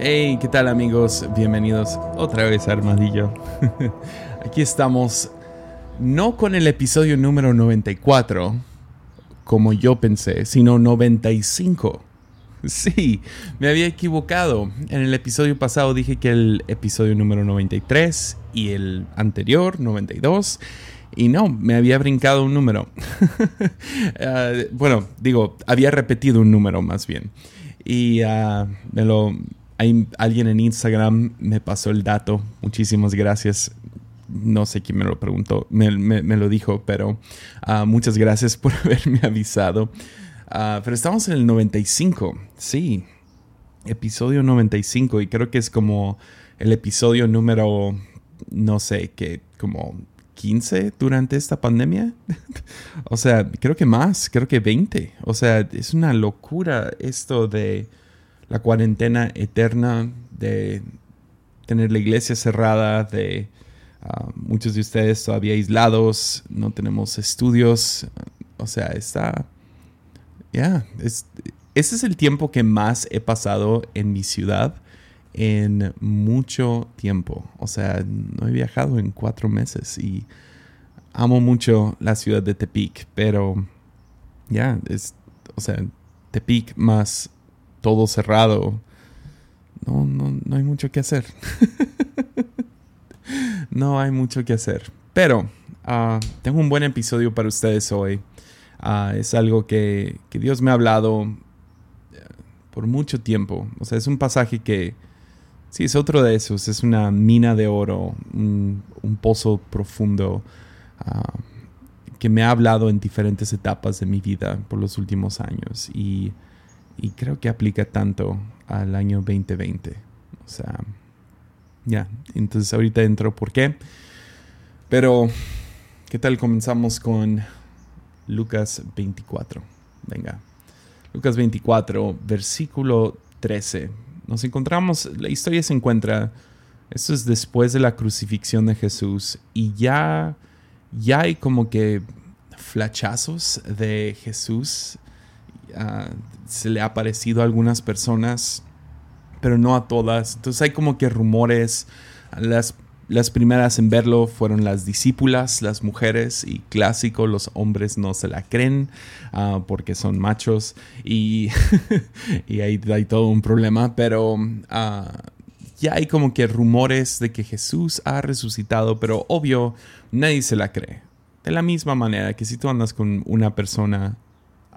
Hey, ¿qué tal amigos? Bienvenidos otra vez a Armadillo. Aquí estamos, no con el episodio número 94, como yo pensé, sino 95. Sí, me había equivocado. En el episodio pasado dije que el episodio número 93 y el anterior, 92. Y no, me había brincado un número. Ah, bueno, digo, había repetido un número más bien. Y uh, me lo hay alguien en Instagram me pasó el dato. Muchísimas gracias. No sé quién me lo preguntó, me, lo dijo, pero ah, muchas gracias por haberme avisado. Ah, pero estamos en el 95, sí, episodio 95 y creo que es como el episodio número, no sé, que como 15 durante esta pandemia. o sea, creo que más, creo que 20. O sea, es una locura esto de la cuarentena eterna, de tener la iglesia cerrada, de ah, muchos de ustedes todavía aislados, no tenemos estudios, o sea, está, ya, ese es el tiempo que más he pasado en mi ciudad en mucho tiempo, o sea, no he viajado en cuatro meses y amo mucho la ciudad de Tepic, pero ya, es, o sea, Tepic más todo cerrado, no, no, no hay mucho que hacer. no hay mucho que hacer. Pero ah, tengo un buen episodio para ustedes hoy. Ah, es algo que, Dios me ha hablado eh, por mucho tiempo. O sea, es un pasaje que, sí, es otro de esos. Es una mina de oro, un, pozo profundo ah, que me ha hablado en diferentes etapas de mi vida por los últimos años. Y y creo que aplica tanto al año 2020. O sea, ya, entonces ahorita entro por qué. Pero, ¿qué tal comenzamos con Lucas 24? Venga. Lucas 24, versículo 13. Nos encontramos, la historia se encuentra, esto es después de la crucifixión de Jesús y ya, ya hay como que flachazos de Jesús Ah, se le ha parecido a algunas personas, pero no a todas. Entonces hay como que rumores. Las, las primeras en verlo fueron las discípulas, las mujeres, y clásico, los hombres no se la creen ah, porque son machos y, y hay, hay, todo un problema, pero... Uh, ya hay como que rumores de que Jesús ha resucitado, pero obvio, nadie se la cree. De la misma manera que si tú andas con una persona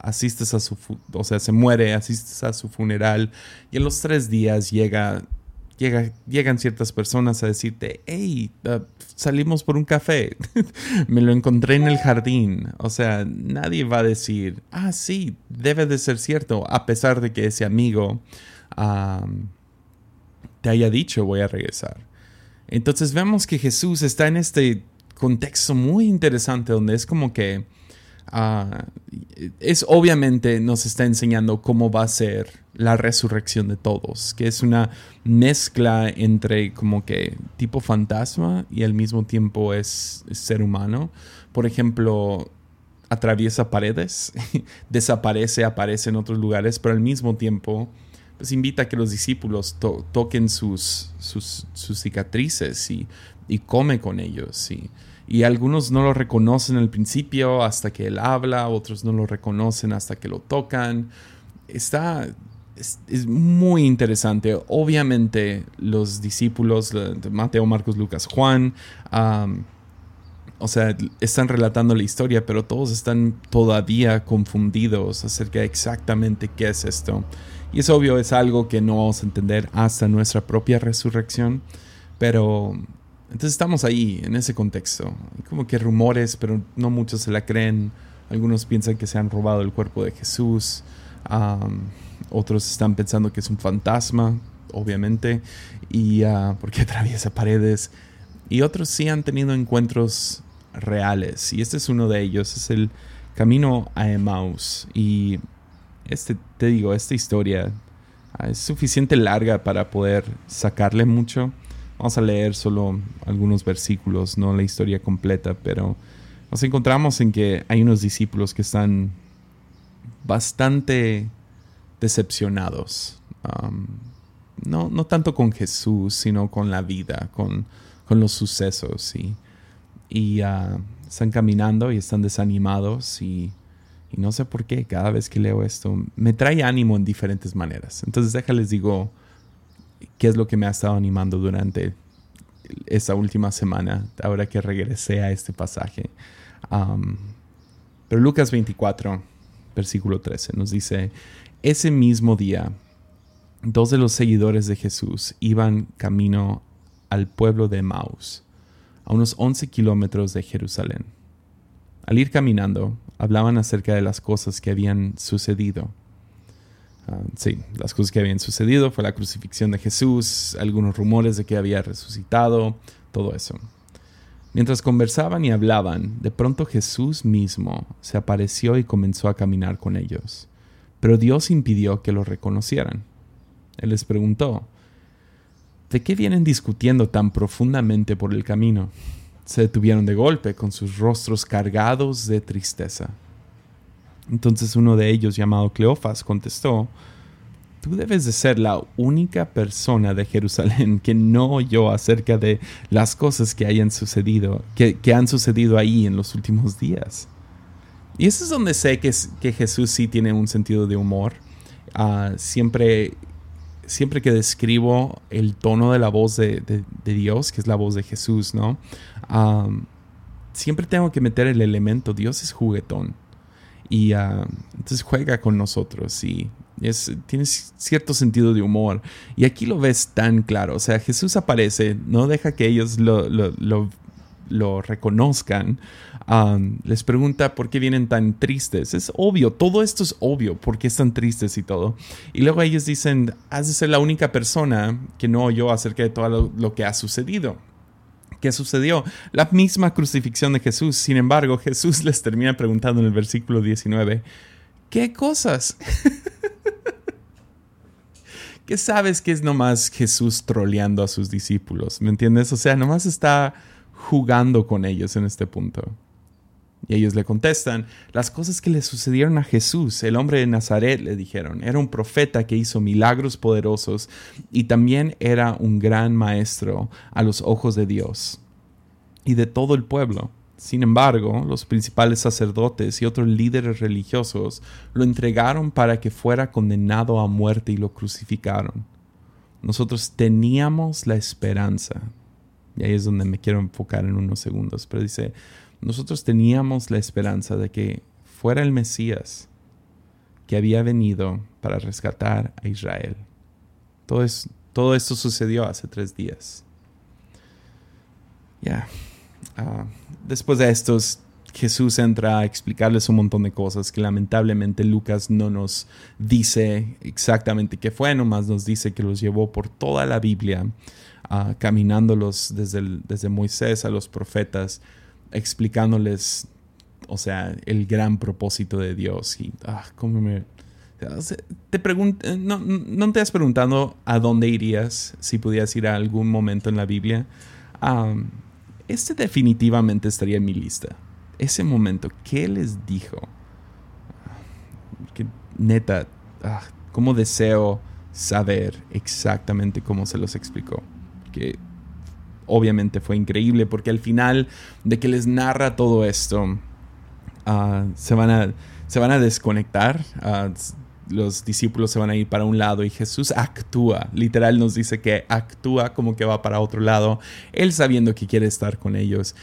asistes a su, o sea, se muere, asistes a su funeral y en los tres días llega, llega, llegan ciertas personas a decirte, hey, uh, salimos por un café, me lo encontré en el jardín. O sea, nadie va a decir, ah, sí, debe de ser cierto, a pesar de que ese amigo te haya dicho voy a regresar. Entonces vemos que Jesús está en este contexto muy interesante donde es como que Ah, es obviamente nos está enseñando cómo va a ser la resurrección de todos, que es una mezcla entre como que tipo fantasma y al mismo tiempo es, ser humano. Por ejemplo, atraviesa paredes, desaparece, aparece en otros lugares, pero al mismo tiempo pues invita a que los discípulos toquen sus, sus, cicatrices y, y, come con ellos. Y algunos no lo reconocen al principio hasta que él habla, otros no lo reconocen hasta que lo tocan. Está, es, muy interesante. Obviamente los discípulos, Mateo, Marcos, Lucas, Juan, o sea, están relatando la historia, pero todos están todavía confundidos acerca de exactamente qué es esto. Y es obvio, es algo que no vamos a entender hasta nuestra propia resurrección, pero entonces estamos ahí, en ese contexto. como que rumores, pero no muchos se la creen. Algunos piensan que se han robado el cuerpo de Jesús. otros están pensando que es un fantasma, obviamente, y uh, porque atraviesa paredes. Y otros sí han tenido encuentros reales. Y este es uno de ellos. Es el camino a Emmaus. Y este, te digo, esta historia ah, es suficiente larga para poder sacarle mucho. Vamos a leer solo algunos versículos, no la historia completa, pero nos encontramos en que hay unos discípulos que están bastante decepcionados. no, no tanto con Jesús, sino con la vida, con, con los sucesos. Y, y ah, están caminando y están desanimados y, y, no sé por qué, cada vez que leo esto, me trae ánimo en diferentes maneras. Entonces déjales digo qué es lo que me ha estado animando durante esta última semana, ahora que regresé a este pasaje. pero Lucas 24, versículo 13, nos dice, ese mismo día, dos de los seguidores de Jesús iban camino al pueblo de Maus, a unos 11 kilómetros de Jerusalén. Al ir caminando, hablaban acerca de las cosas que habían sucedido. Ah, sí, las cosas que habían sucedido fue la crucifixión de Jesús, algunos rumores de que había resucitado, todo eso. Mientras conversaban y hablaban, de pronto Jesús mismo se apareció y comenzó a caminar con ellos. Pero Dios impidió que lo reconocieran. Él les preguntó, ¿de qué vienen discutiendo tan profundamente por el camino? Se detuvieron de golpe con sus rostros cargados de tristeza. Entonces uno de ellos, llamado Cleofas, contestó, Tú debes de ser la única persona de Jerusalén que no oyó acerca de las cosas que hayan sucedido, que, han sucedido ahí en los últimos días. Y eso es donde sé que, que Jesús sí tiene un sentido de humor. Ah, siempre, siempre que describo el tono de la voz de, Dios, que es la voz de Jesús, ¿no? Ah, siempre tengo que meter el elemento, Dios es juguetón. Y uh, entonces juega con nosotros y es, tiene cierto sentido de humor. Y aquí lo ves tan claro. O sea, Jesús aparece, no deja que ellos lo, reconozcan. Um, les pregunta por qué vienen tan tristes. Es obvio, todo esto es obvio, por qué están tristes y todo. Y luego ellos dicen, has de ser la única persona que no oyó acerca de todo lo que ha sucedido. ¿Qué sucedió? La misma crucifixión de Jesús. Sin embargo, Jesús les termina preguntando en el versículo 19, ¿qué cosas? ¿Qué sabes que es nomás Jesús troleando a sus discípulos? ¿Me entiendes? O sea, nomás está jugando con ellos en este punto. Y ellos le contestan, las cosas que le sucedieron a Jesús, el hombre de Nazaret, le dijeron, era un profeta que hizo milagros poderosos y también era un gran maestro a los ojos de Dios y de todo el pueblo. Sin embargo, los principales sacerdotes y otros líderes religiosos lo entregaron para que fuera condenado a muerte y lo crucificaron. Nosotros teníamos la esperanza, y ahí es donde me quiero enfocar en unos segundos, pero dice, nosotros teníamos la esperanza de que fuera el Mesías que había venido para rescatar a Israel. Todo, esto sucedió hace tres días. Ya. Ah, después de estos, Jesús entra a explicarles un montón de cosas que lamentablemente Lucas no nos dice exactamente qué fue, nomás nos dice que los llevó por toda la Biblia, uh, caminándolos desde Moisés a los profetas, explicándoles, o sea, el gran propósito de Dios. Y, ah, ¿cómo me... Te pregunto, no, no, te has preguntado a dónde irías si pudieras ir a algún momento en la Biblia. este definitivamente estaría en mi lista. Ese momento, ¿qué les dijo? Que neta, ah, cómo deseo saber exactamente cómo se los explicó. Que obviamente fue increíble porque al final de que les narra todo esto, ah, se, van a, se van a desconectar. Ah, los discípulos se van a ir para un lado y Jesús actúa, literal nos dice que actúa como que va para otro lado, él sabiendo que quiere estar con ellos.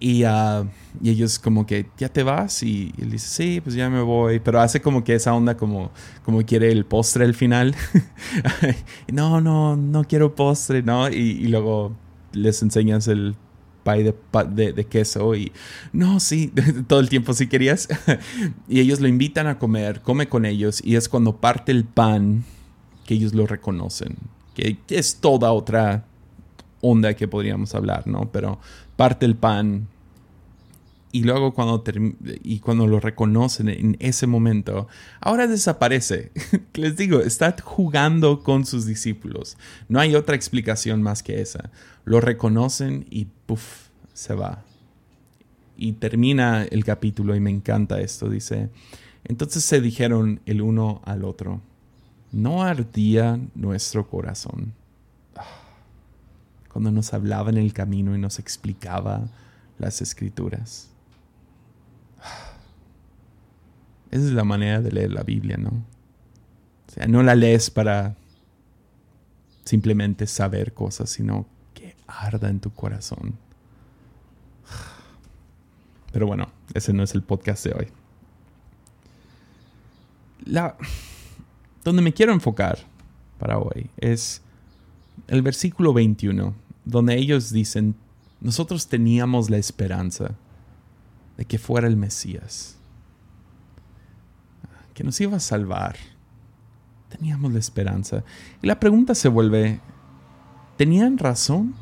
Y, y, ellos como que, ¿ya te vas? Y, él dice, sí, pues ya me voy. Pero hace como que esa onda como, como quiere el postre al final. no, no, no quiero postre, ¿no? Y luego les enseñas el pie de, de, queso y no, sí, todo el tiempo si querías. y ellos lo invitan a comer, come con ellos y es cuando parte el pan que ellos lo reconocen, que, es toda otra onda que podríamos hablar, ¿no? Pero parte el pan y luego cuando, y cuando lo reconocen en ese momento, ahora desaparece. Les digo, está jugando con sus discípulos. No hay otra explicación más que esa. Lo reconocen y puff, se va. Y termina el capítulo y me encanta esto. Dice, entonces se dijeron el uno al otro, ¿no ardía nuestro corazón? Cuando nos hablaba en el camino y nos explicaba las escrituras. Esa es la manera de leer la Biblia, ¿no? O sea, no la lees para simplemente saber cosas, sino que arda en tu corazón. Pero bueno, ese no es el podcast de hoy. La, donde me quiero enfocar para hoy es el versículo 21, donde ellos dicen, nosotros teníamos la esperanza de que fuera el Mesías, que nos iba a salvar. Teníamos la esperanza. Y la pregunta se vuelve, ¿tenían razón?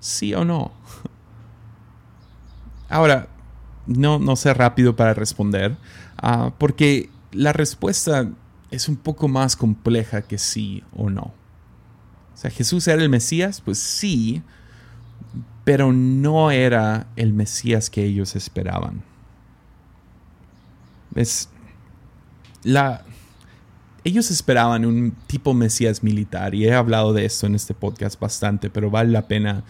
¿Sí o no? Ahora, no, no sé rápido para responder, ah, porque la respuesta es un poco más compleja que sí o no. O sea, Jesús era el Mesías, pues sí, pero no era el Mesías que ellos esperaban. Es la ellos esperaban un tipo Mesías militar y he hablado de esto en este podcast bastante, pero vale la pena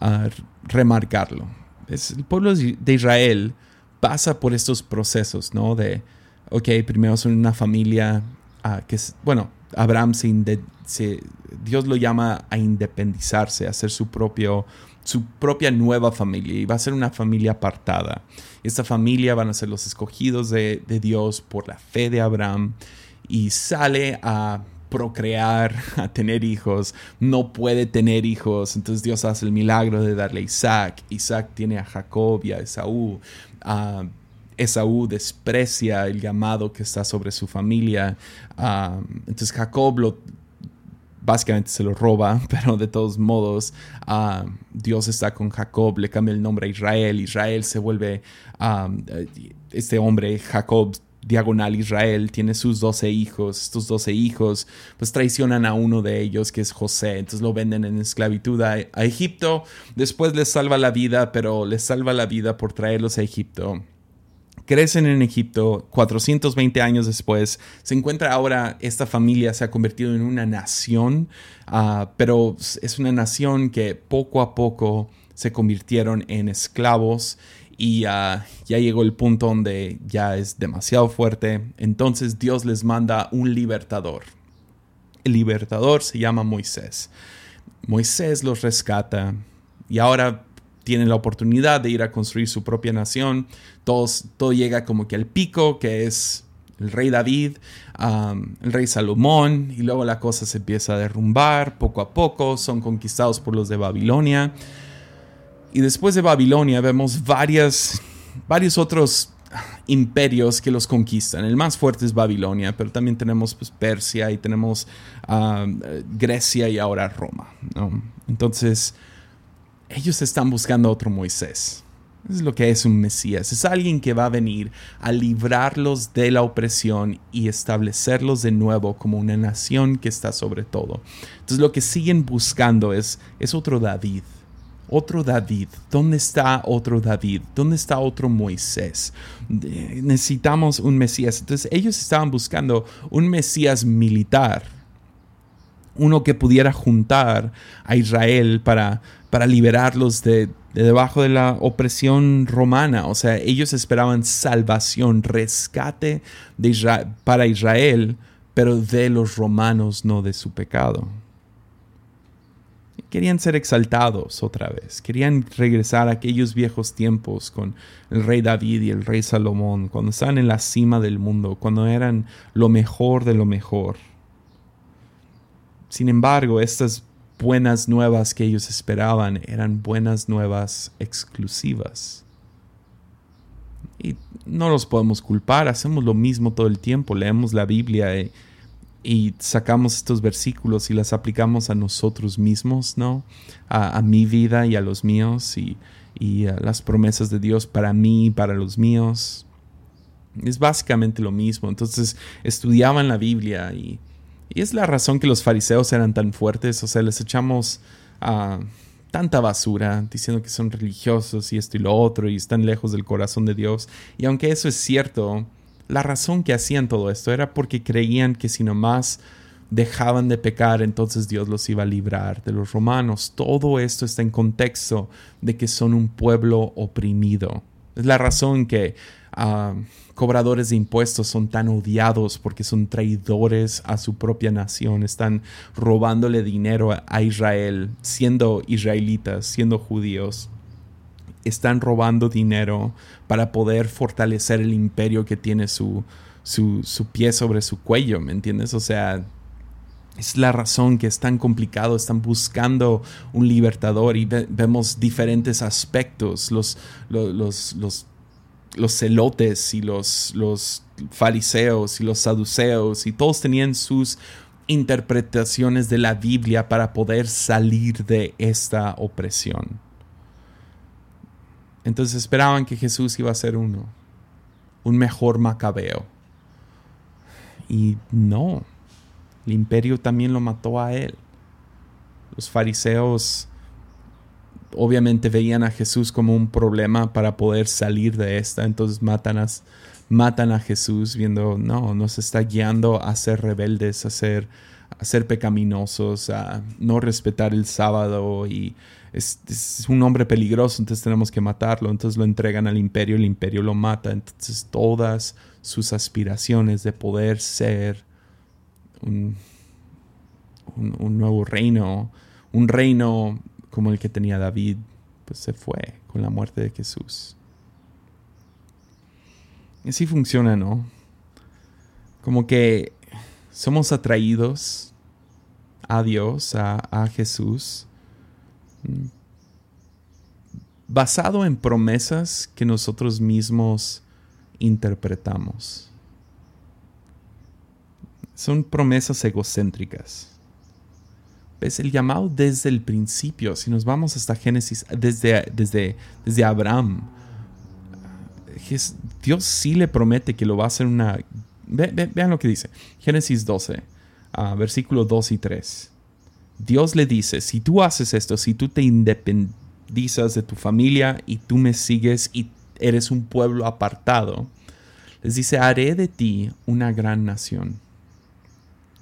ah, remarcarlo el pueblo de Israel pasa por estos procesos, ¿no? De, ok, primero son una familia ah, que es, bueno, Abraham se, Dios lo llama a independizarse, a hacer su propio su propia nueva familia y va a ser una familia apartada. Esta familia van a ser los escogidos de, de Dios por la fe de Abraham y sale a procrear, a tener hijos, no puede tener hijos, entonces Dios hace el milagro de darle a Isaac, Isaac tiene a Jacob y a Esaú, Esaú desprecia el llamado que está sobre su familia, entonces Jacob lo, básicamente se lo roba, pero de todos modos Dios está con Jacob, le cambia el nombre a Israel, Israel se vuelve, este hombre, Jacob, diagonal Israel, tiene sus doce hijos, estos doce hijos pues traicionan a uno de ellos que es José, entonces lo venden en esclavitud a, Egipto, después les salva la vida, pero les salva la vida por traerlos a Egipto. Crecen en Egipto, 420 años después, se encuentra ahora, esta familia se ha convertido en una nación, ah, pero es una nación que poco a poco se convirtieron en esclavos y ya llegó el punto donde ya es demasiado fuerte. Entonces Dios les manda un libertador. El libertador se llama Moisés. Moisés los rescata y ahora tienen la oportunidad de ir a construir su propia nación. Todos, todo llega como que al pico, que es el rey David, el rey Salomón, y luego la cosa se empieza a derrumbar poco a poco, son conquistados por los de Babilonia. Y después de Babilonia vemos varias, varios otros imperios que los conquistan. El más fuerte es Babilonia, pero también tenemos pues, Persia y tenemos Grecia y ahora Roma. Entonces, ellos están buscando otro Moisés. Es lo que es un Mesías. Es alguien que va a venir a librarlos de la opresión y establecerlos de nuevo como una nación que está sobre todo. Entonces lo que siguen buscando es, es otro David otro David. ¿Dónde está otro David? ¿Dónde está otro Moisés? Necesitamos un Mesías. Entonces ellos estaban buscando un Mesías militar, uno que pudiera juntar a Israel para, para liberarlos de, debajo de la opresión romana. O sea, ellos esperaban salvación, rescate de para Israel, pero de los romanos, no de su pecado querían ser exaltados otra vez, querían regresar a aquellos viejos tiempos con el rey David y el rey Salomón, cuando estaban en la cima del mundo, cuando eran lo mejor de lo mejor. Sin embargo, estas buenas nuevas que ellos esperaban eran buenas nuevas exclusivas. Y no los podemos culpar, hacemos lo mismo todo el tiempo, leemos la Biblia y y sacamos estos versículos y las aplicamos a nosotros mismos, ¿no? A, mi vida y a los míos y, a las promesas de Dios para mí y para los míos. Es básicamente lo mismo. Entonces estudiaban la Biblia y, es la razón que los fariseos eran tan fuertes. O sea, les echamos a tanta basura diciendo que son religiosos y esto y lo otro y están lejos del corazón de Dios. Y aunque eso es cierto, la razón que hacían todo esto era porque creían que si nomás dejaban de pecar, entonces Dios los iba a librar de los romanos. Todo esto está en contexto de que son un pueblo oprimido. Es la razón que ah, cobradores de impuestos son tan odiados porque son traidores a su propia nación, están robándole dinero a Israel, siendo israelitas, siendo judíos. Están robando dinero para poder fortalecer el imperio que tiene su, su, su pie sobre su cuello, ¿me entiendes? O sea, es la razón que es tan complicado, están buscando un libertador y vemos diferentes aspectos, los, los, los los celotes y los, los fariseos y los saduceos y todos tenían sus interpretaciones de la Biblia para poder salir de esta opresión. Entonces esperaban que Jesús iba a ser uno, un mejor macabeo. Y no, el imperio también lo mató a él. Los fariseos obviamente veían a Jesús como un problema para poder salir de esta, entonces matan a, matan a Jesús viendo, no, nos está guiando a ser rebeldes, a ser, a ser pecaminosos, a no respetar el sábado y es, un hombre peligroso, entonces tenemos que matarlo, entonces lo entregan al imperio, el imperio lo mata, entonces todas sus aspiraciones de poder ser un, un nuevo reino, un reino como el que tenía David, pues se fue con la muerte de Jesús. Y así funciona, ¿no? Como que somos atraídos a Dios, a, a Jesús, basado en promesas que nosotros mismos interpretamos. Son promesas egocéntricas es el llamado desde el principio. Si nos vamos hasta Génesis, desde, desde, desde Abraham, Dios sí le promete que lo va a hacer una... vean lo que dice. Génesis 12, ah, versículos 2 y 3. Dios le dice, si tú haces esto, si tú te independizas de tu familia y tú me sigues y eres un pueblo apartado, les dice, haré de ti una gran nación.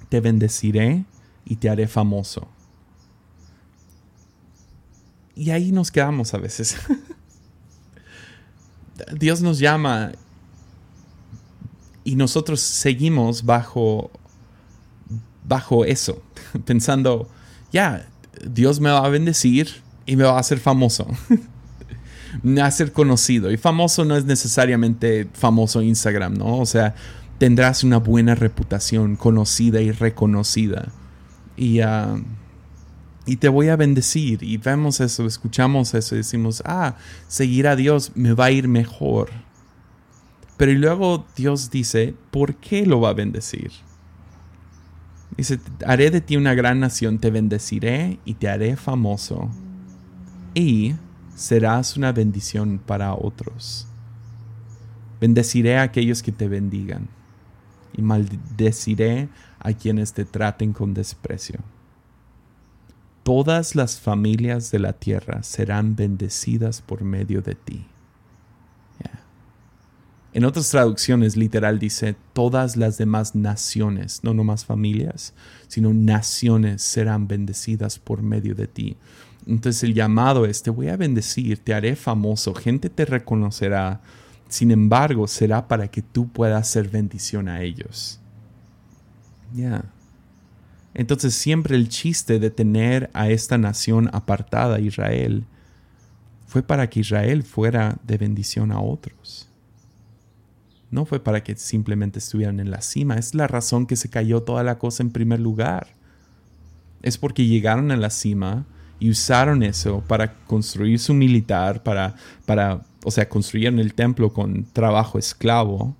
Te bendeciré y te haré famoso. Y ahí nos quedamos a veces. Dios nos llama y nosotros seguimos bajo bajo eso, pensando, ya, Dios me va a bendecir y me va a hacer famoso. va a hacer conocido. Y famoso no es necesariamente famoso Instagram, ¿no? O sea, tendrás una buena reputación, conocida y reconocida y, ah, y te voy a bendecir. Y vemos eso, escuchamos eso y decimos, ah, seguir a Dios me va a ir mejor. Pero luego Dios dice, ¿por qué lo va a bendecir? Dice, haré de ti una gran nación, te bendeciré y te haré famoso. Y serás una bendición para otros. Bendeciré a aquellos que te bendigan y maldeciré a quienes te traten con desprecio. Todas las familias de la tierra serán bendecidas por medio de ti. En otras traducciones literal dice, todas las demás naciones, no nomás familias, sino naciones serán bendecidas por medio de ti. Entonces el llamado es, te voy a bendecir, te haré famoso, gente te reconocerá, sin embargo será para que tú puedas ser bendición a ellos. Ya. Entonces siempre el chiste de tener a esta nación apartada, Israel, fue para que Israel fuera de bendición a otros. No fue para que simplemente estuvieran en la cima. Es la razón que se cayó toda la cosa en primer lugar. Es porque llegaron a la cima y usaron eso para construir su militar, para, para o sea, construyeron el templo con trabajo esclavo.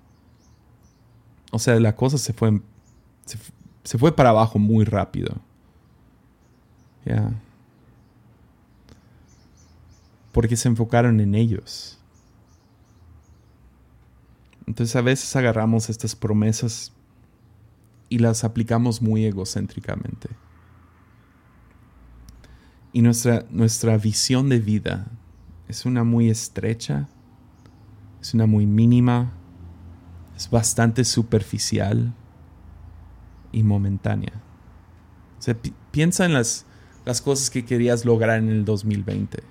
O sea, la cosa se fue se, fue para abajo muy rápido. Ya. Porque se enfocaron en ellos. Entonces a veces agarramos estas promesas y las aplicamos muy egocéntricamente. Y nuestra, nuestra visión de vida es una muy estrecha, es una muy mínima, es bastante superficial y momentánea. O sea, piensa en las, las cosas que querías lograr en el 2020.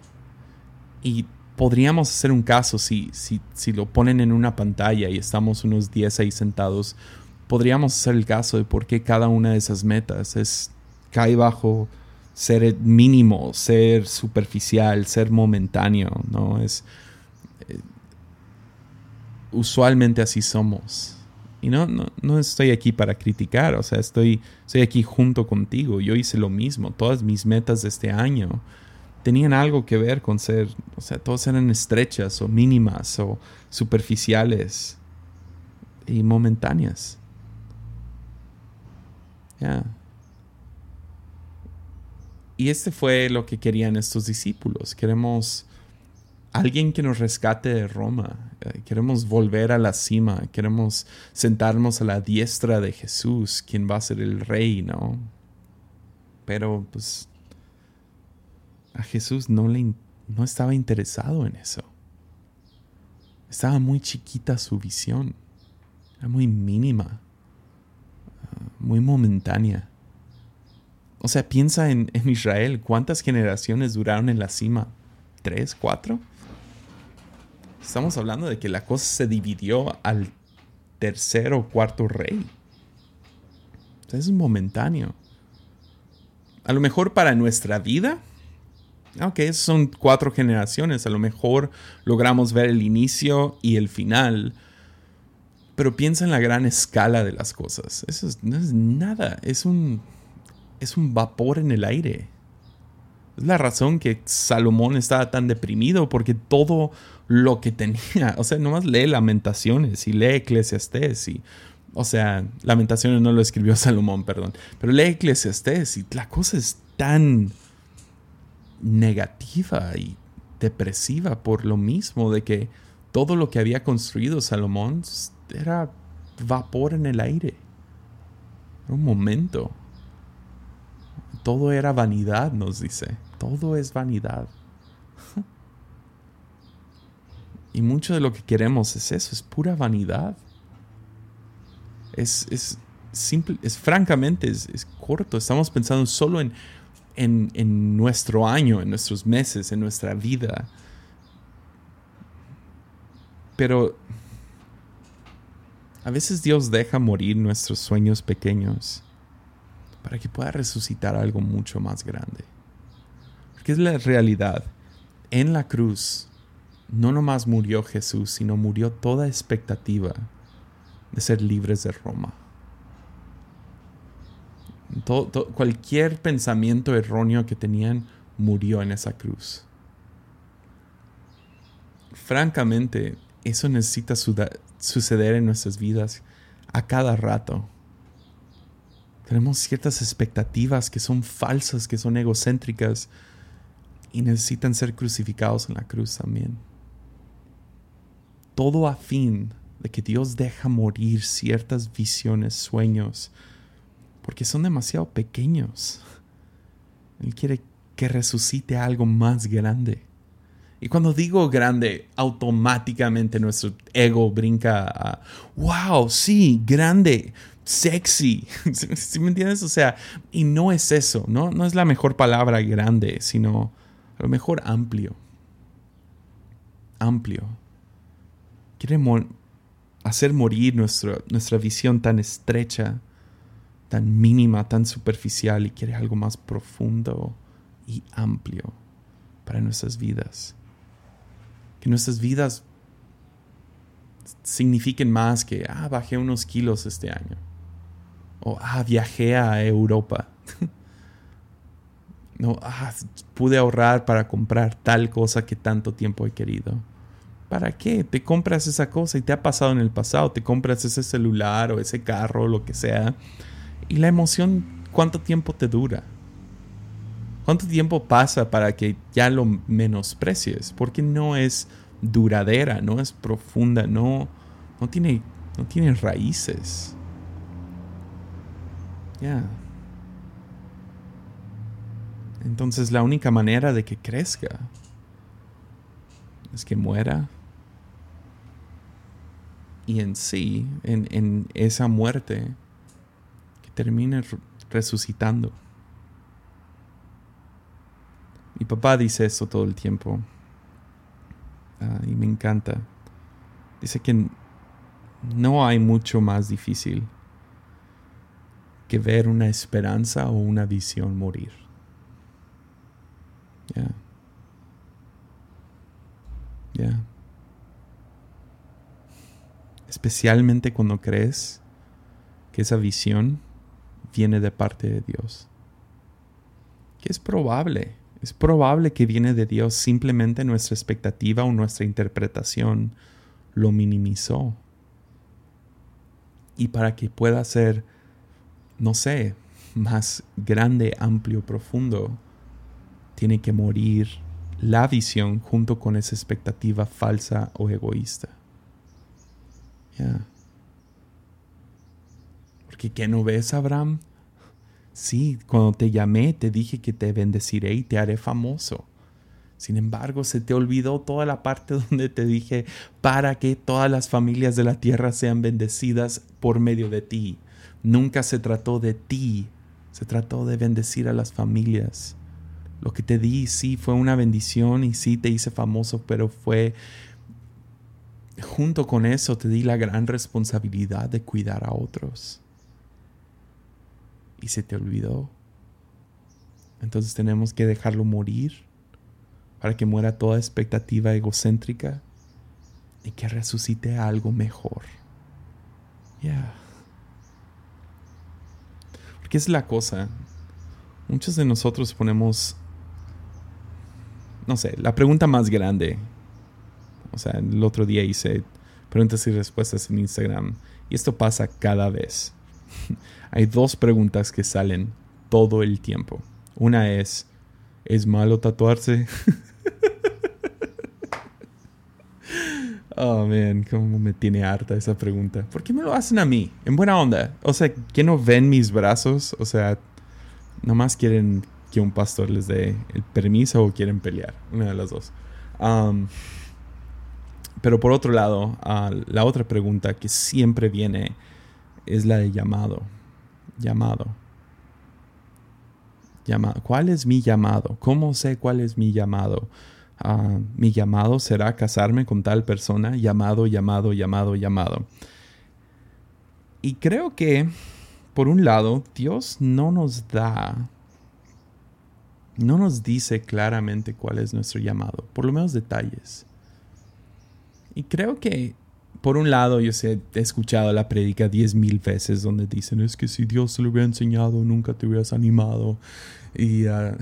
Y podríamos hacer un caso si, si, si lo ponen en una pantalla y estamos unos 10 ahí sentados. Podríamos hacer el caso de por qué cada una de esas metas es cae bajo ser mínimo, ser superficial, ser momentáneo, ¿no? Es eh, usualmente así somos. Y no, no, no, estoy aquí para criticar, o sea, estoy, estoy aquí junto contigo. Yo hice lo mismo. Todas mis metas de este año tenían algo que ver con ser, o sea, todas eran estrechas o mínimas o superficiales y momentáneas. Ya. Y este fue lo que querían estos discípulos. Queremos alguien que nos rescate de Roma. Eh, queremos volver a la cima. Queremos sentarnos a la diestra de Jesús, quien va a ser el rey, ¿no? Pero pues a Jesús no le no estaba interesado en eso. Estaba muy chiquita su visión. Era muy mínima. Ah, muy momentánea. O sea, piensa en, Israel, ¿cuántas generaciones duraron en la cima? ¿Tres? ¿Cuatro? Estamos hablando de que la cosa se dividió al tercer o cuarto rey. Es momentáneo. A lo mejor para nuestra vida, ok, son cuatro generaciones, a lo mejor logramos ver el inicio y el final, pero piensa en la gran escala de las cosas. Eso no es nada, es un es un vapor en el aire. Es la razón que Salomón estaba tan deprimido, porque todo lo que tenía, o sea, nomás lee Lamentaciones y lee Eclesiastés y, o sea, Lamentaciones no lo escribió Salomón, perdón, pero lee Eclesiastés y la cosa es tan negativa y depresiva por lo mismo de que todo lo que había construido Salomón era vapor en el aire. Era un momento todo era vanidad, nos dice. Todo es vanidad. y mucho de lo que queremos es eso, es pura vanidad. Es, es simple, es francamente, es, corto. Estamos pensando solo en, en, en nuestro año, en nuestros meses, en nuestra vida. Pero a veces Dios deja morir nuestros sueños pequeños para que pueda resucitar algo mucho más grande. Porque es la realidad. En la cruz no nomás murió Jesús, sino murió toda expectativa de ser libres de Roma. cualquier pensamiento erróneo que tenían murió en esa cruz. Francamente, eso necesita suceder en nuestras vidas a cada rato. Tenemos ciertas expectativas que son falsas, que son egocéntricas y necesitan ser crucificados en la cruz también. Todo a fin de que Dios deja morir ciertas visiones, sueños, porque son demasiado pequeños. Él quiere que resucite algo más grande. Y cuando digo grande, automáticamente nuestro ego brinca a, wow, sí, grande sexy. ¿Sí me entiendes? O sea, y no es eso, ¿no? No es la mejor palabra grande, sino a lo mejor amplio. Amplio. Quiere hacer morir nuestra visión tan estrecha, tan mínima, tan superficial y quiere algo más profundo y amplio para nuestras vidas. Que nuestras vidas signifiquen más que, ah, bajé unos kilos este año o, ah, viajé a Europa. no, ah, pude ahorrar para comprar tal cosa que tanto tiempo he querido. ¿Para qué? Te compras esa cosa y te ha pasado en el pasado. Te compras ese celular o ese carro o lo que sea. Y la emoción, ¿cuánto tiempo te dura? ¿Cuánto tiempo pasa para que ya lo menosprecies? Porque no es duradera, no es profunda, no, no, tiene, no tiene raíces. Entonces la única manera de que crezca es que muera y en sí, en, en esa muerte, que termine resucitando. Mi papá dice eso todo el tiempo. Ah, y me encanta. Dice que no hay mucho más difícil que ver una esperanza o una visión morir. Ya. Ya. Especialmente cuando crees que esa visión viene de parte de Dios. Que es probable es probable que viene de Dios, simplemente nuestra expectativa o nuestra interpretación lo minimizó. Y para que pueda ser, no sé, más grande, amplio, profundo, tiene que morir la visión junto con esa expectativa falsa o egoísta. Ya. Porque ¿qué no ves, Abraham? Sí, cuando te llamé te dije que te bendeciré y te haré famoso. Sin embargo, se te olvidó toda la parte donde te dije para que todas las familias de la tierra sean bendecidas por medio de ti. Nunca se trató de ti, se trató de bendecir a las familias. Lo que te di sí fue una bendición y sí te hice famoso, pero fue junto con eso te di la gran responsabilidad de cuidar a otros y se te olvidó. Entonces tenemos que dejarlo morir para que muera toda expectativa egocéntrica y que resucite algo mejor. Ya. Porque es la cosa. Muchos de nosotros ponemos, no sé, la pregunta más grande. O sea, el otro día hice preguntas y respuestas en Instagram y esto pasa cada vez. hay dos preguntas que salen todo el tiempo. Una es, ¿es malo tatuarse? oh, man, cómo me tiene harta esa pregunta. ¿Por qué me lo hacen a mí? En buena onda. O sea, ¿que no ven mis brazos? O sea, nomás quieren que un pastor les dé el permiso o quieren pelear. Una de las dos. Um, pero por otro lado, ah, la otra pregunta que siempre viene es la de llamado llamado. ¿Cuál es mi llamado? ¿Cómo sé cuál es mi llamado? Ah, mi llamado será casarme con tal persona, llamado, llamado, llamado, llamado. Y creo que, por un lado, Dios no nos da, no nos dice claramente cuál es nuestro llamado, por lo menos detalles. Y creo que por un lado, yo sé, he escuchado la prédica diez mil veces donde dicen, es que si Dios te lo hubiera enseñado, nunca te hubieras animado y ah,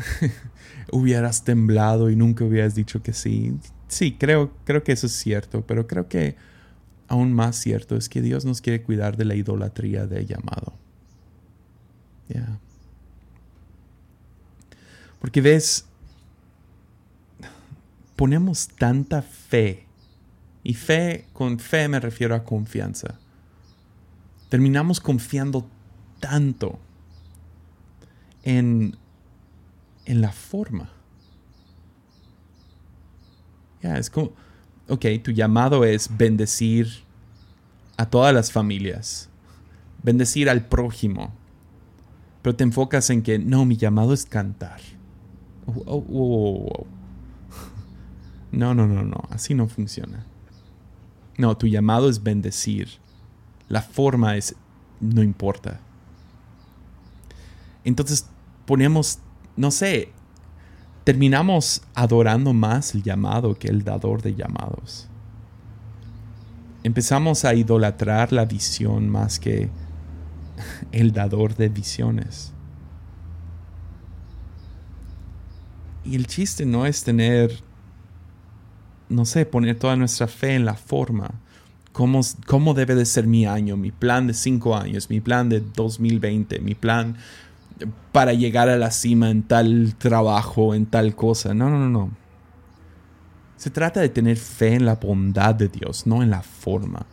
hubieras temblado y nunca hubieras dicho que sí. Sí, creo, creo que eso es cierto, pero creo que aún más cierto es que Dios nos quiere cuidar de la idolatría del llamado. Ya. Porque ves, ponemos tanta fe y fe, con fe me refiero a confianza. Terminamos confiando tanto en, en la forma. Ya, es como, ok, tu llamado es bendecir a todas las familias, bendecir al prójimo, pero te enfocas en que no, mi llamado es cantar. Oh, oh, oh, no, no, no, no, así no funciona. No, tu llamado es bendecir. La forma es, no importa. Entonces ponemos, no sé, terminamos adorando más el llamado que el dador de llamados. Empezamos a idolatrar la visión más que el dador de visiones. Y el chiste no es tener no sé, poner toda nuestra fe en la forma. ¿Cómo, ¿Cómo debe de ser mi año, mi plan de cinco años, mi plan de 2020, mi plan para llegar a la cima en tal trabajo, en tal cosa? No, no, no, no. Se trata de tener fe en la bondad de Dios, no en la forma.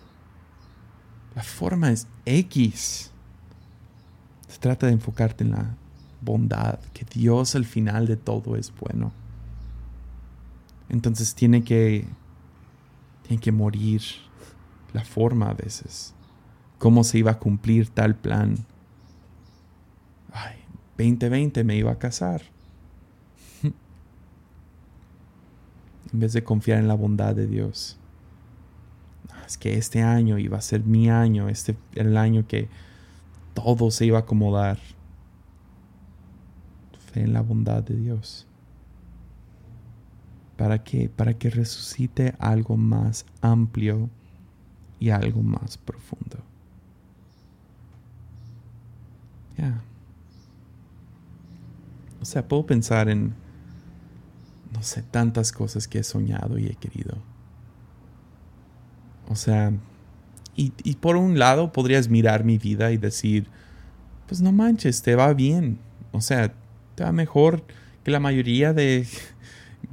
La forma es X. Se trata de enfocarte en la bondad, que Dios al final de todo es bueno. Entonces tiene que, tiene que morir la forma a veces, cómo se iba a cumplir tal plan. Ay, 2020 me iba a casar. en vez de confiar en la bondad de Dios. Es que este año iba a ser mi año, este el año que todo se iba a acomodar. Fe en la bondad de Dios. ¿Para qué? Para que resucite algo más amplio y algo más profundo. Ya. O sea, puedo pensar en, no sé, tantas cosas que he soñado y he querido. O sea, y, y, por un lado podrías mirar mi vida y decir, pues no manches, te va bien. O sea, te va mejor que la mayoría de,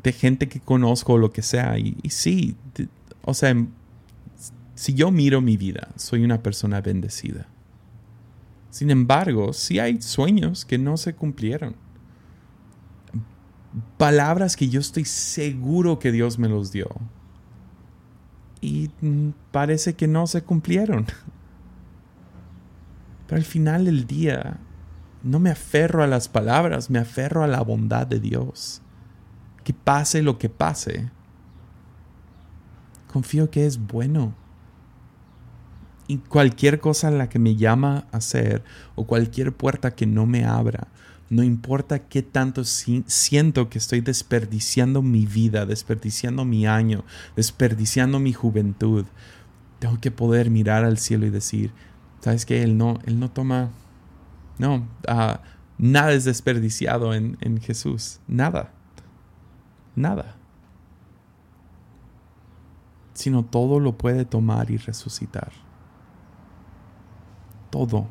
de gente que conozco o lo que sea. Y, sí, o sea, si yo miro mi vida, soy una persona bendecida. Sin embargo, sí hay sueños que no se cumplieron. Palabras que yo estoy seguro que Dios me los dio. Y parece que no se cumplieron. Pero al final del día, no me aferro a las palabras, me aferro a la bondad de Dios que pase lo que pase, confío que es bueno. Y cualquier cosa la que me llama a hacer o cualquier puerta que no me abra, no importa qué tanto siento que estoy desperdiciando mi vida, desperdiciando mi año, desperdiciando mi juventud, tengo que poder mirar al cielo y decir, ¿sabes qué? Él no, él no toma, no, ah, nada es desperdiciado en, en Jesús, nada nada, sino todo lo puede tomar y resucitar. Todo.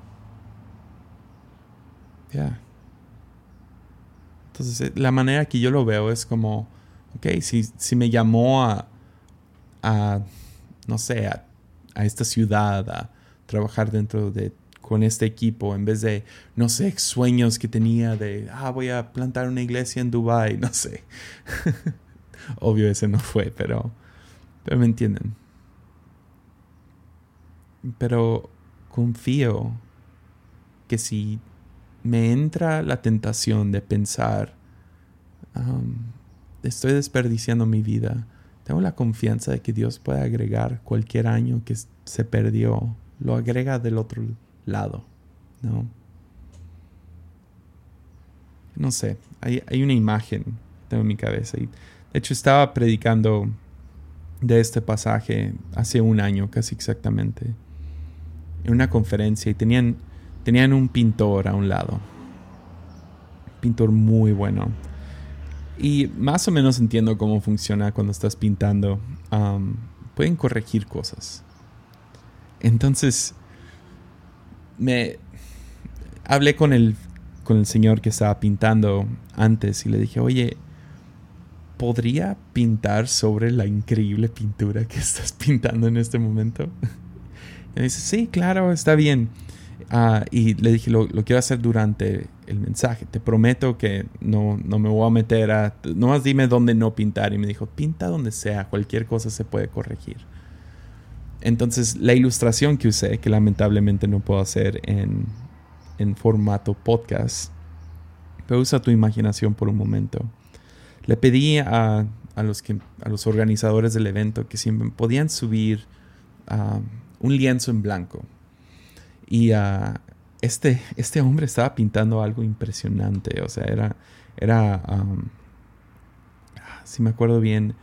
Ya. Entonces, eh, la manera que yo lo veo es como, ok, si, si me llamó a, a no sé, a, a esta ciudad, a trabajar dentro de con este equipo en vez de, no sé, sueños que tenía de, ah, voy a plantar una iglesia en Dubai, no sé. Obvio ese no fue, pero, pero me entienden. Pero confío que si me entra la tentación de pensar, estoy desperdiciando mi vida, tengo la confianza de que Dios puede agregar cualquier año que se perdió, lo agrega del otro lado, ¿no? No sé, hay, hay una imagen en mi cabeza y de hecho estaba predicando de este pasaje hace un año casi exactamente en una conferencia y tenían, tenían un pintor a un lado, pintor muy bueno. Y más o menos entiendo cómo funciona cuando estás pintando. pueden corregir cosas. Entonces, me hablé con el, con el señor que estaba pintando antes y le dije, oye, ¿podría pintar sobre la increíble pintura que estás pintando en este momento? Y me dice, sí, claro, está bien. Ah, y le dije, lo, quiero hacer durante el mensaje. Te prometo que no, no me voy a meter a... Nomás dime dónde no pintar. Y me dijo, pinta donde sea, cualquier cosa se puede corregir. Entonces, la ilustración que usé, que lamentablemente no puedo hacer en, formato podcast, pero usa tu imaginación por un momento. Le pedí a, los, que, a los organizadores del evento que siempre podían subir ah, un lienzo en blanco. Y uh, este, este hombre estaba pintando algo impresionante. O sea, era, era si me acuerdo bien,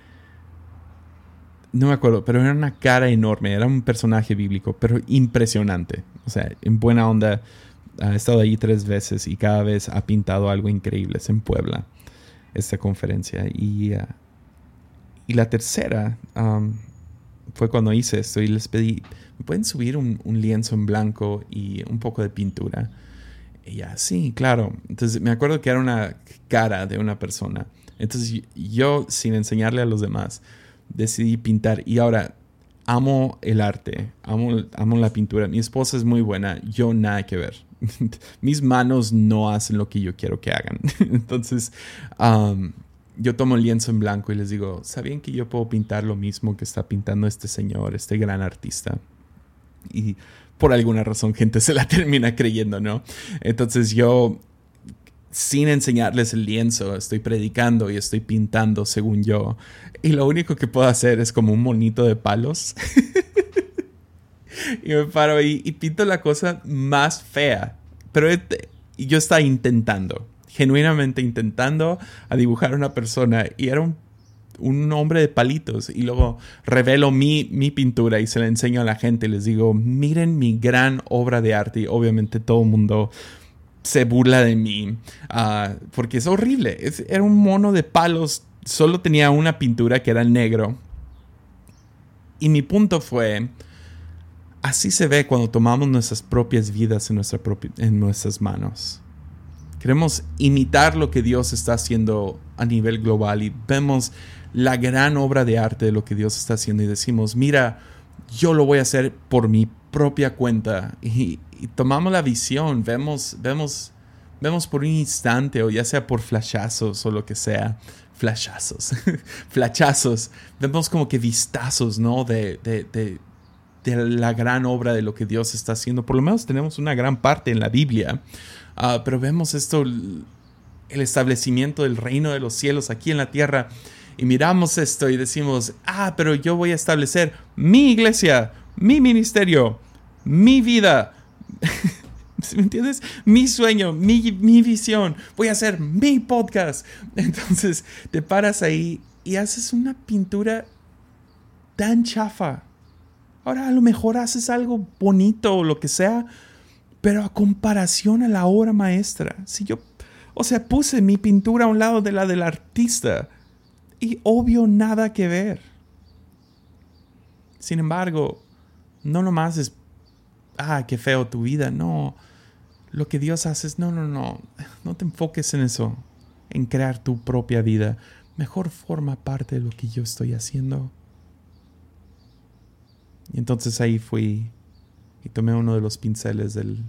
no me acuerdo, pero era una cara enorme, era un personaje bíblico, pero impresionante. O sea, en buena onda, ha estado ahí tres veces y cada vez ha pintado algo increíble. Es en Puebla, esta conferencia. Y, uh, y la tercera um, fue cuando hice esto y les pedí, ¿me pueden subir un, un lienzo en blanco y un poco de pintura? Ya, sí, claro. Entonces me acuerdo que era una cara de una persona. Entonces yo, sin enseñarle a los demás, decidí pintar y ahora amo el arte, amo, amo la pintura. Mi esposa es muy buena, yo nada que ver. Mis manos no hacen lo que yo quiero que hagan. Entonces, yo tomo el lienzo en blanco y les digo, ¿sabían que yo puedo pintar lo mismo que está pintando este señor, este gran artista? Y por alguna razón gente se la termina creyendo, ¿no? Entonces yo, sin enseñarles el lienzo, estoy predicando y estoy pintando según yo. Y lo único que puedo hacer es como un monito de palos. y me paro ahí y pinto la cosa más fea. Pero yo estaba intentando genuinamente intentando a dibujar a una persona y era un, hombre de palitos y luego revelo mi, mi, pintura y se la enseño a la gente y les digo, miren mi gran obra de arte y obviamente todo el mundo se burla de mí ah, porque es horrible, era un mono de palos, solo tenía una pintura que era negro y mi punto fue, así se ve cuando tomamos nuestras propias vidas en, nuestra en nuestras manos. Queremos imitar lo que Dios está haciendo a nivel global y vemos la gran obra de arte de lo que Dios está haciendo y decimos, mira, yo lo voy a hacer por mi propia cuenta. Y, tomamos la visión, vemos, vemos, vemos por un instante o ya sea por flashazos o lo que sea, flashazos, flashazos, vemos como que vistazos, ¿no? De, de, de, de la gran obra de lo que Dios está haciendo. Por lo menos tenemos una gran parte en la Biblia Ah, pero vemos esto, el establecimiento del reino de los cielos aquí en la tierra. Y miramos esto y decimos, ah, pero yo voy a establecer mi iglesia, mi ministerio, mi vida. ¿Me entiendes? Mi sueño, mi, mi, visión. Voy a hacer mi podcast. Entonces te paras ahí y haces una pintura tan chafa. Ahora a lo mejor haces algo bonito o lo que sea, pero a comparación a la obra maestra, si yo, o sea, puse mi pintura a un lado de la del artista y obvio nada que ver. Sin embargo, no nomás es, ah, qué feo tu vida, no. Lo que Dios hace es, no, no, no, no te enfoques en eso, en crear tu propia vida. Mejor forma parte de lo que yo estoy haciendo. Y entonces ahí fui y tomé uno de los pinceles del,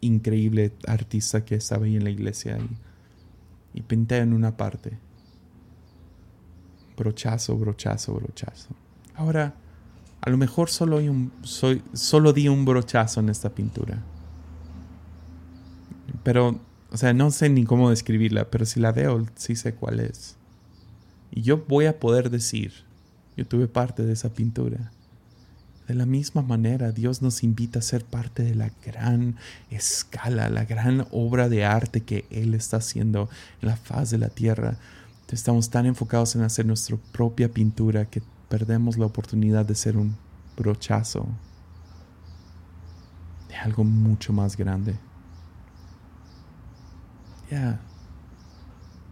increíble artista que estaba ahí en la iglesia y, y pinté en una parte. Brochazo, brochazo, brochazo. Ahora, a lo mejor solo, soy, solo di un brochazo en esta pintura. Pero, o sea, no sé ni cómo describirla, pero si la veo, sí sé cuál es. Y yo voy a poder decir, yo tuve parte de esa pintura. De la misma manera, Dios nos invita a ser parte de la gran escala, la gran obra de arte que Él está haciendo en la faz de la tierra. Estamos tan enfocados en hacer nuestra propia pintura que perdemos la oportunidad de ser un brochazo de algo mucho más grande. Ya.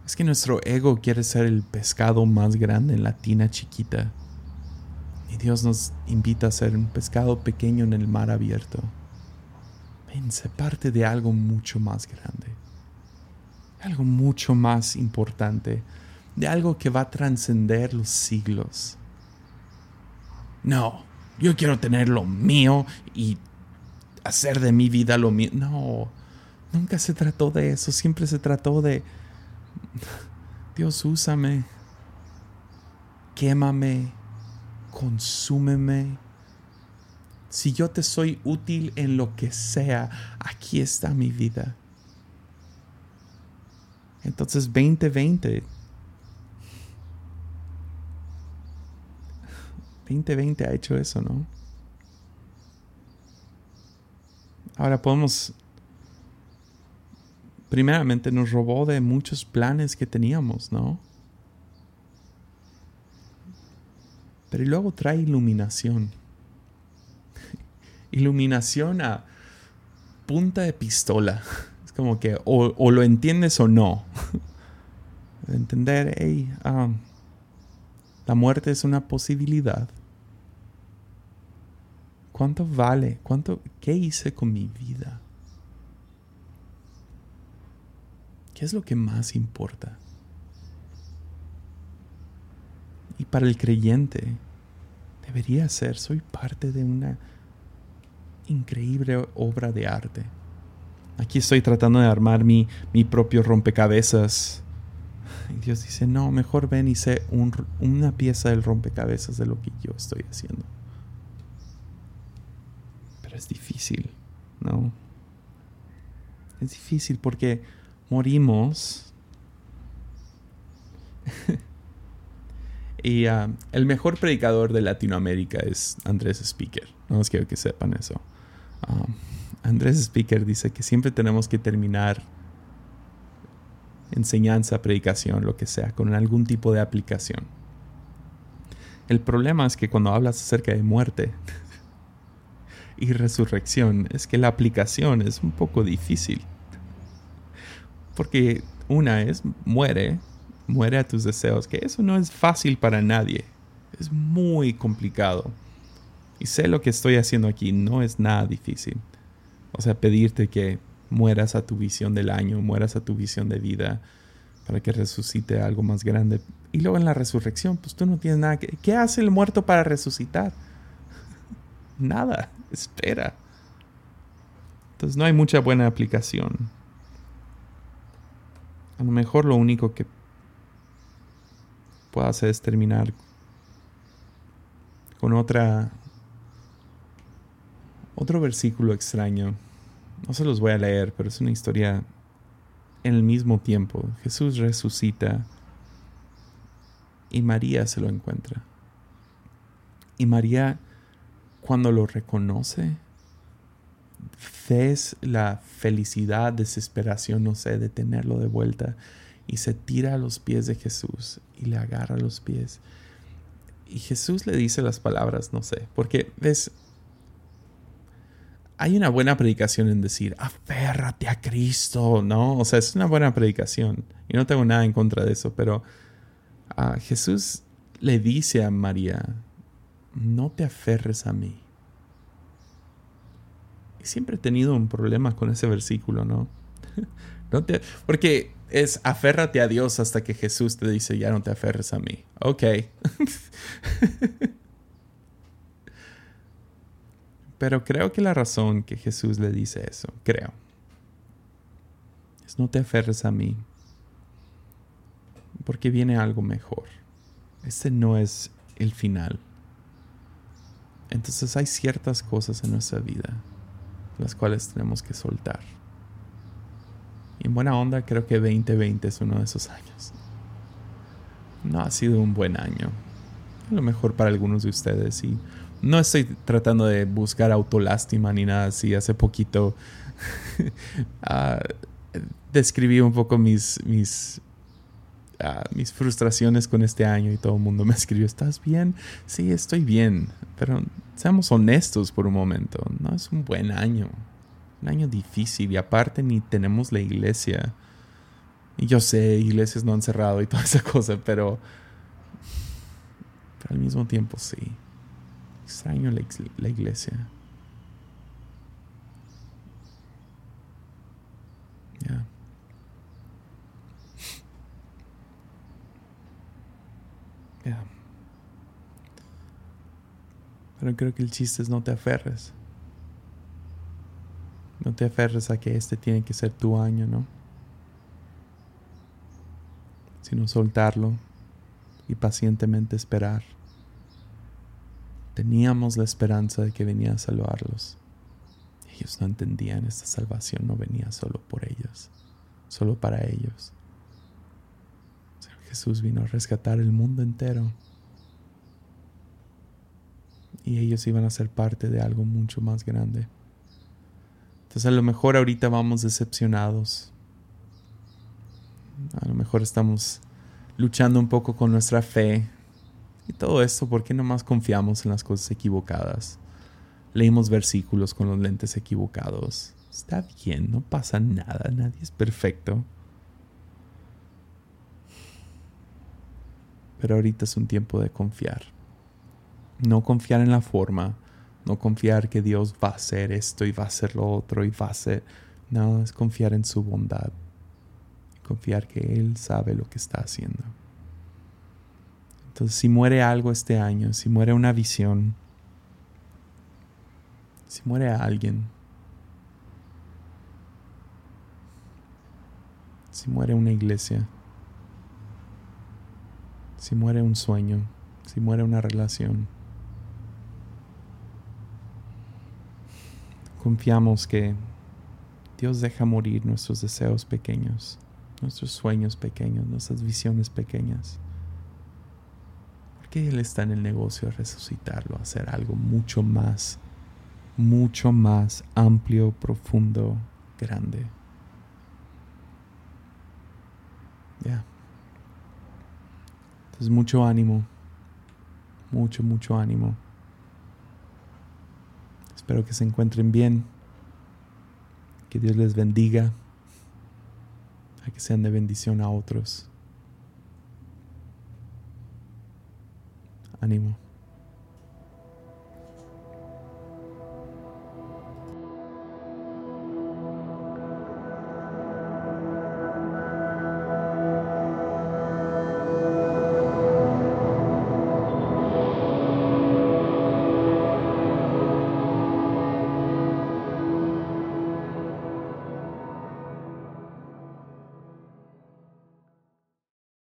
Es que nuestro ego quiere ser el pescado más grande en la tina chiquita y Dios nos invita a ser un pescado pequeño en el mar abierto. Ven, parte de algo mucho más grande. Algo mucho más importante. De algo que va a trascender los siglos. No, yo quiero tener lo mío y hacer de mi vida lo mío. No, nunca se trató de eso. Siempre se trató de... Dios, úsame. Quémame consúmeme. Si yo te soy útil en lo que sea, aquí está mi vida. Entonces 2020. 2020 ha hecho eso, ¿no? Ahora podemos... Primeramente nos robó de muchos planes que teníamos, ¿no? Pero luego trae iluminación. iluminación a punta de pistola. Es como que o, lo entiendes o no. Entender, hey, um, la muerte es una posibilidad. ¿Cuánto vale? ¿Cuánto, ¿Qué hice con mi vida? ¿Qué es lo que más importa? Y para el creyente debería ser, soy parte de una increíble obra de arte. Aquí estoy tratando de armar mi, mi propio rompecabezas Y Dios dice, no, mejor ven y sé una pieza del rompecabezas de lo que yo estoy haciendo. Es difícil, ¿no? Es difícil porque morimos. y ah, el mejor predicador de Latinoamérica es Andrés Speaker. No os quiero que sepan eso. Ah, Andrés Speaker dice que siempre tenemos que terminar enseñanza, predicación, lo que sea, con algún tipo de aplicación. El problema es que cuando hablas acerca de muerte y resurrección, es que la aplicación es un poco difícil. Porque una es muere, muere a tus deseos, que eso no es fácil para nadie. Es muy complicado. Y sé lo que estoy haciendo aquí, no es nada difícil. O sea, pedirte que mueras a tu visión del año, mueras a tu visión de vida, para que resucite algo más grande. Y luego en la resurrección, pues tú no tienes nada que... ¿Qué hace el muerto para resucitar? nada, espera. Entonces no hay mucha buena aplicación. A lo mejor lo único que puedo hacer es terminar con otra otro versículo extraño no se los voy a leer, pero es una historia en el mismo tiempo. Jesús resucita y María se lo encuentra. Y María, cuando lo reconoce, ves la felicidad, desesperación, no sé, de tenerlo de vuelta. Y se tira a los pies de Jesús y le agarra los pies. Y Jesús le dice las palabras, no sé, porque ves, hay una buena predicación en decir, aférrate a Cristo, ¿no? O sea, es una buena predicación y no tengo nada en contra de eso, pero a Jesús le dice a María, no te aferres a mí. Y siempre he tenido un problema con ese versículo, ¿no? no te, porque es aférrate a Dios hasta que Jesús te dice, ya no te aferres a mí. Ok. Pero creo que la razón que Jesús le dice eso, creo, es no te aferres a mí, porque viene algo mejor. Este no es el final. Entonces hay ciertas cosas en nuestra vida las cuales tenemos que soltar. Y en buena onda creo que 2020 es uno de esos años. No ha sido un buen año. A lo mejor para algunos de ustedes y no estoy tratando de buscar autolástima ni nada así. Hace poquito ah, describí un poco mis, mis, mis frustraciones con este año y todo el mundo me escribió, ¿estás bien? Sí, estoy bien, pero seamos honestos por un momento. No es un buen año. Un año difícil y aparte ni tenemos la iglesia. Y yo sé, iglesias no han cerrado y toda esa cosa, pero, pero al mismo tiempo sí extraño la, iglesia. Ya. Ya. Pero creo que el chiste es no te aferres. No te aferres a que este tiene que ser tu año, ¿no? Sino soltarlo y pacientemente esperar. Teníamos la esperanza de que venía a salvarlos. Ellos no entendían esta salvación no venía solo por ellos, solo para ellos. Jesús vino a rescatar el mundo entero. Y ellos iban a ser parte de algo mucho más grande. Entonces a lo mejor ahorita vamos decepcionados. A lo mejor estamos luchando un poco con nuestra fe, y todo esto porque nomás confiamos en las cosas equivocadas. Leímos versículos con los lentes equivocados. Está bien, no pasa nada, nadie es perfecto. Pero ahorita es un tiempo de confiar. No confiar en la forma, no confiar que Dios va a hacer esto y va a hacer lo otro y va a hacer... No, es confiar en su bondad. Confiar que Él sabe lo que está haciendo. Entonces, si muere algo este año, si muere una visión, si muere alguien, si muere una iglesia, si muere un sueño, si muere una relación. Confiamos que Dios deja morir nuestros deseos pequeños, nuestros sueños pequeños, nuestras visiones pequeñas. Porque Él está en el negocio de resucitarlo, hacer algo mucho más, mucho más amplio, profundo, grande. Ya. Entonces mucho ánimo, mucho, mucho ánimo. Espero que se encuentren bien. Que Dios les bendiga. A que sean de bendición a otros. Ánimo.